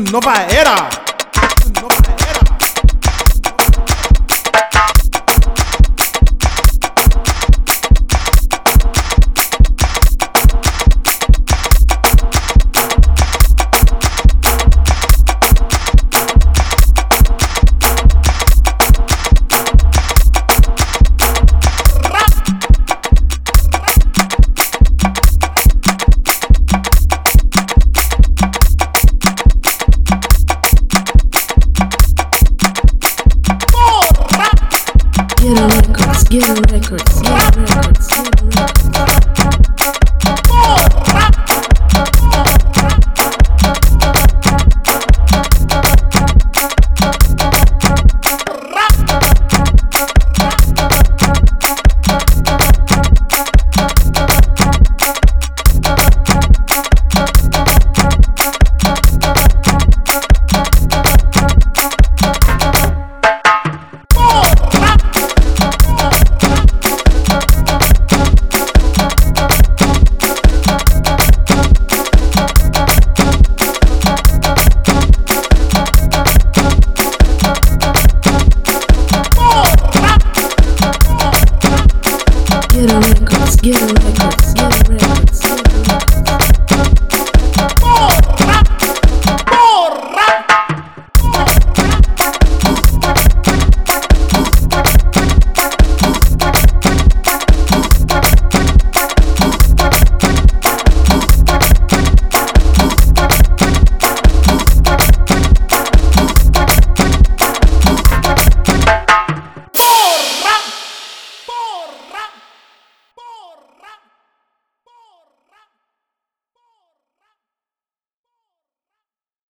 Nueva era. Get records, get records, get records, get records. get a records, get a records, get a records.